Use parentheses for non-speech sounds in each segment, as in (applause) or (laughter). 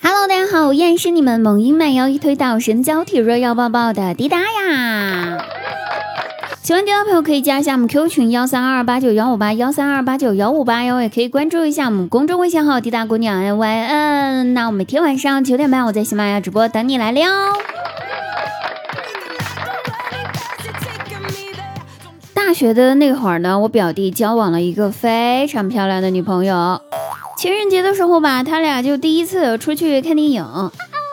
Hello，大家好，依然是你们萌音慢摇一推倒神交体弱要抱抱的滴答呀。喜欢滴答朋友可以加一下我们 Q 群幺三二八九幺五八幺三二八九幺五八哟，也可以关注一下我们公众微信号滴答姑娘 N Y N。那我每天晚上九点半我在喜马拉雅直播等你来撩。大学的那会儿呢，我表弟交往了一个非常漂亮的女朋友。情人节的时候吧，他俩就第一次出去看电影。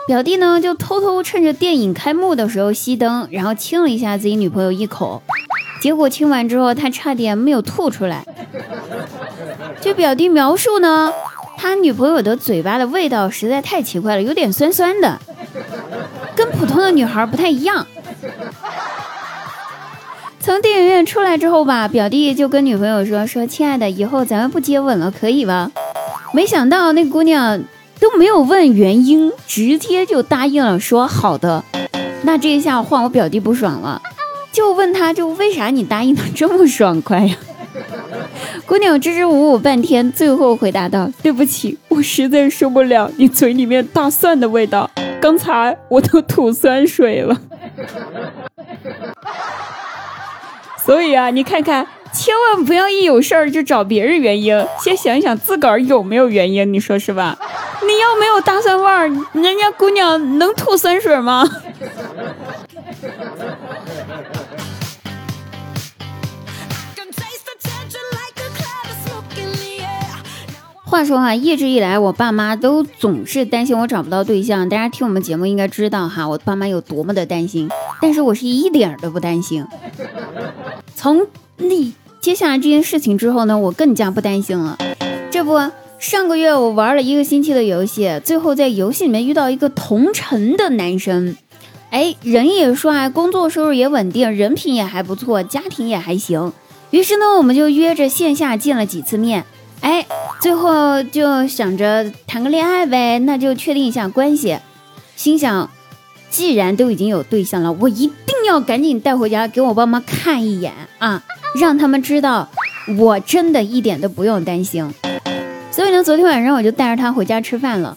表弟呢，就偷偷趁着电影开幕的时候熄灯，然后亲了一下自己女朋友一口。结果亲完之后，他差点没有吐出来。据表弟描述呢，他女朋友的嘴巴的味道实在太奇怪了，有点酸酸的，跟普通的女孩不太一样。从电影院出来之后吧，表弟就跟女朋友说：“说亲爱的，以后咱们不接吻了，可以吗？”没想到那姑娘都没有问原因，直接就答应了，说好的。那这一下换我表弟不爽了，就问他就为啥你答应的这么爽快呀？(laughs) 姑娘支支吾吾半天，最后回答道：“对不起，我实在受不了你嘴里面大蒜的味道，刚才我都吐酸水了。(laughs) 所以啊，你看看。”千万不要一有事儿就找别人原因，先想一想自个儿有没有原因，你说是吧？你要没有大蒜味儿，人家姑娘能吐酸水吗？话说哈，一直以来我爸妈都总是担心我找不到对象，大家听我们节目应该知道哈，我爸妈有多么的担心，但是我是一点都不担心。从你。接下来这件事情之后呢，我更加不担心了。这不，上个月我玩了一个星期的游戏，最后在游戏里面遇到一个同城的男生，哎，人也帅，工作收入也稳定，人品也还不错，家庭也还行。于是呢，我们就约着线下见了几次面，哎，最后就想着谈个恋爱呗，那就确定一下关系。心想，既然都已经有对象了，我一定要赶紧带回家给我爸妈看一眼啊！让他们知道，我真的一点都不用担心。所以呢，昨天晚上我就带着他回家吃饭了。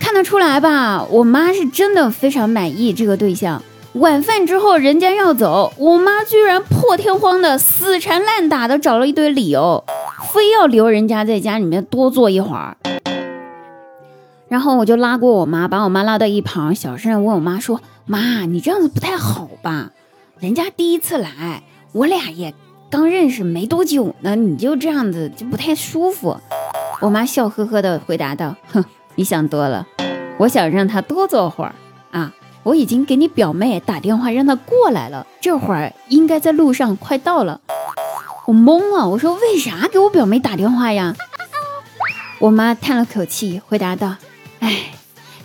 看得出来吧，我妈是真的非常满意这个对象。晚饭之后，人家要走，我妈居然破天荒的死缠烂打的找了一堆理由，非要留人家在家里面多坐一会儿。然后我就拉过我妈，把我妈拉到一旁，小声问我妈说：“妈，你这样子不太好吧？人家第一次来。”我俩也刚认识没多久呢，你就这样子就不太舒服。我妈笑呵呵的回答道：“ (laughs) 哼，你想多了，我想让他多坐会儿啊。我已经给你表妹打电话让她过来了，这会儿应该在路上，快到了。”我懵了，我说：“为啥给我表妹打电话呀？”我妈叹了口气回答道：“哎，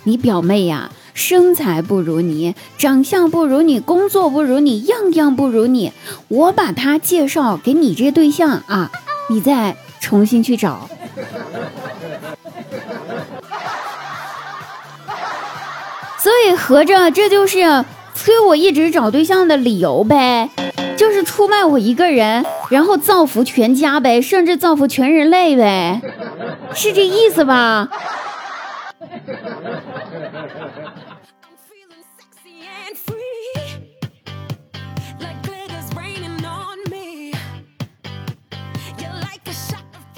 你表妹呀。”身材不如你，长相不如你，工作不如你，样样不如你。我把他介绍给你这对象啊，你再重新去找。所以合着这就是催我一直找对象的理由呗，就是出卖我一个人，然后造福全家呗，甚至造福全人类呗，是这意思吧？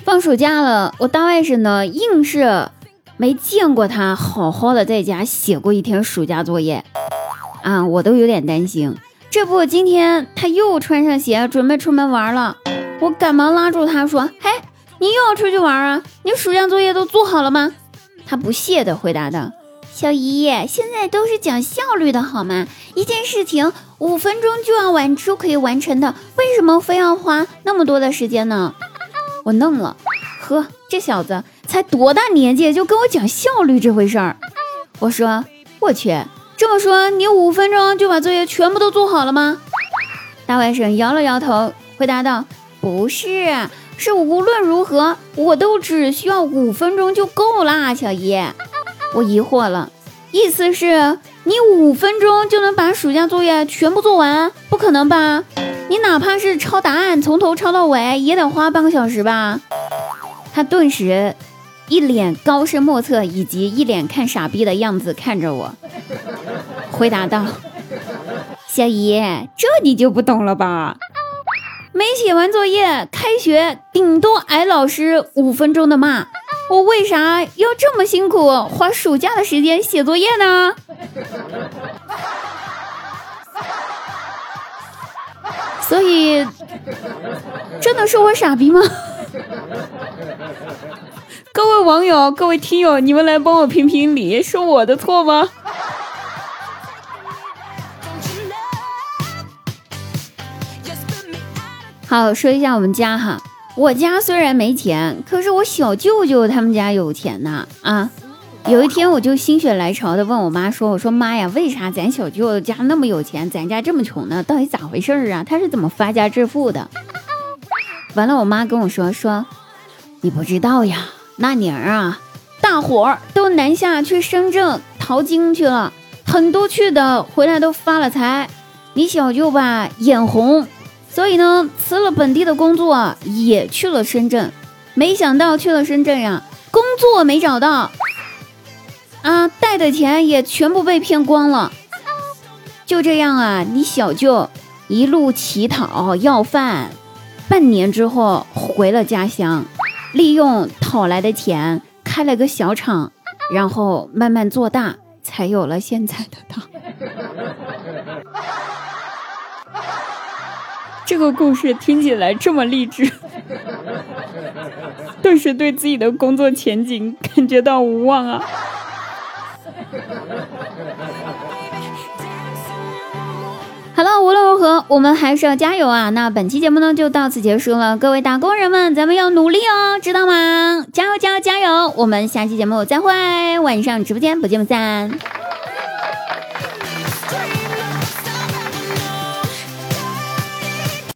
放暑假了，我大外甥呢，硬是没见过他好好的在家写过一天暑假作业啊，我都有点担心。这不，今天他又穿上鞋准备出门玩了，我赶忙拉住他说：“嘿，你又要出去玩啊？你暑假作业都做好了吗？”他不屑的回答道：“小姨，现在都是讲效率的好吗？一件事情五分钟就要完就可以完成的，为什么非要花那么多的时间呢？”我愣了，呵，这小子才多大年纪就跟我讲效率这回事儿？我说，我去，这么说你五分钟就把作业全部都做好了吗？大外甥摇了摇头，回答道：“不是，是无论如何我都只需要五分钟就够啦，小姨。”我疑惑了，意思是你五分钟就能把暑假作业全部做完？不可能吧？你哪怕是抄答案，从头抄到尾，也得花半个小时吧？他顿时一脸高深莫测以及一脸看傻逼的样子看着我，回答道：“小姨，这你就不懂了吧？没写完作业，开学顶多挨老师五分钟的骂，我为啥要这么辛苦花暑假的时间写作业呢？”所以，真的是我傻逼吗？各位网友，各位听友，你们来帮我评评理，是我的错吗？好，说一下我们家哈，我家虽然没钱，可是我小舅舅他们家有钱呐啊。有一天，我就心血来潮的问我妈说：“我说妈呀，为啥咱小舅家那么有钱，咱家这么穷呢？到底咋回事啊？他是怎么发家致富的？”完了，我妈跟我说：“说你不知道呀，那年啊，大伙儿都南下去深圳淘金去了，很多去的回来都发了财。你小舅吧眼红，所以呢辞了本地的工作，也去了深圳。没想到去了深圳呀，工作没找到。”啊，带的钱也全部被骗光了。就这样啊，你小舅一路乞讨要饭，半年之后回了家乡，利用讨来的钱开了个小厂，然后慢慢做大，才有了现在的他。这个故事听起来这么励志，顿时对自己的工作前景感觉到无望啊。好了，无论如何，我们还是要加油啊！那本期节目呢，就到此结束了。各位打工人们，咱们要努力哦，知道吗？加油，加油，加油！我们下期节目再会，晚上直播间不见不散。